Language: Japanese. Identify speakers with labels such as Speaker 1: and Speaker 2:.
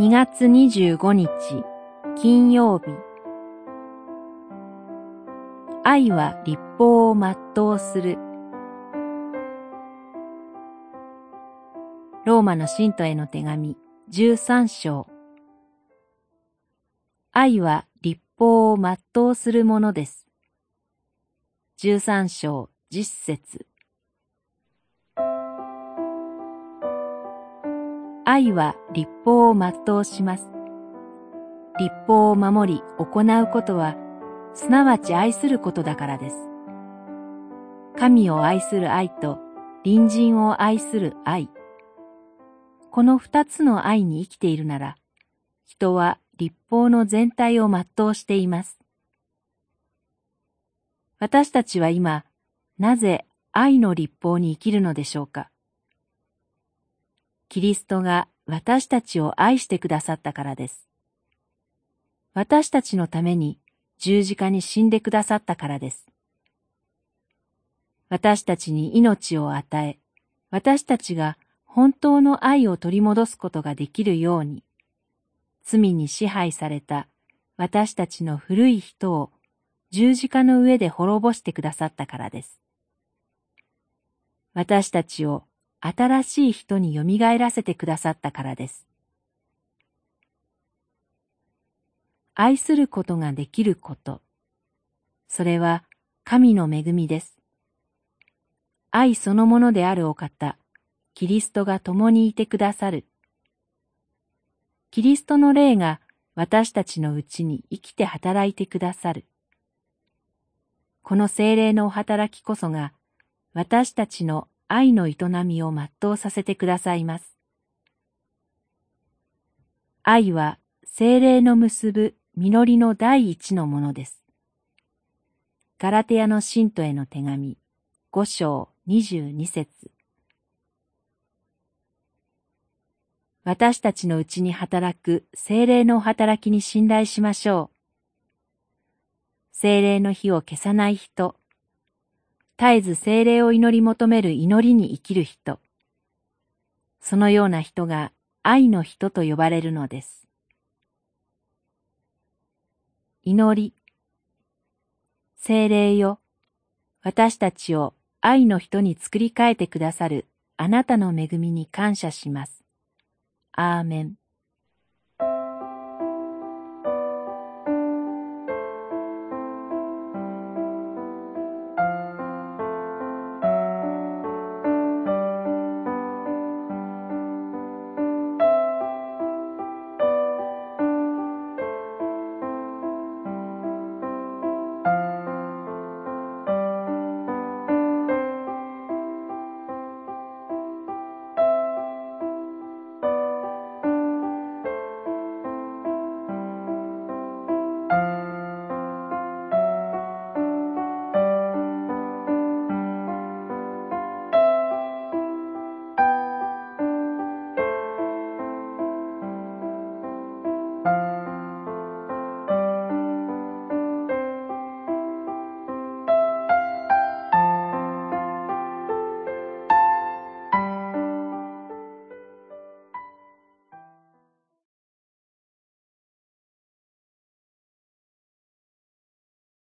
Speaker 1: 2月25日金曜日。愛は立法を全うする。ローマの信徒への手紙13章。愛は立法を全うするものです。13章10節。愛は立法を全うします。立法を守り行うことは、すなわち愛することだからです。神を愛する愛と隣人を愛する愛。この二つの愛に生きているなら、人は立法の全体を全うしています。私たちは今、なぜ愛の立法に生きるのでしょうか？キリストが私たちを愛してくださったからです。私たちのために十字架に死んでくださったからです。私たちに命を与え、私たちが本当の愛を取り戻すことができるように、罪に支配された私たちの古い人を十字架の上で滅ぼしてくださったからです。私たちを新しい人によみがえらせてくださったからです。愛することができること。それは神の恵みです。愛そのものであるお方、キリストが共にいてくださる。キリストの霊が私たちのうちに生きて働いてくださる。この精霊のお働きこそが、私たちの愛の営みを全うさせてくださいます。愛は精霊の結ぶ実りの第一のものです。ガラテヤの信徒への手紙、五章二十二節私たちのうちに働く精霊の働きに信頼しましょう。精霊の火を消さない人、絶えず精霊を祈り求める祈りに生きる人、そのような人が愛の人と呼ばれるのです。祈り、精霊よ、私たちを愛の人に作り変えてくださるあなたの恵みに感謝します。アーメン。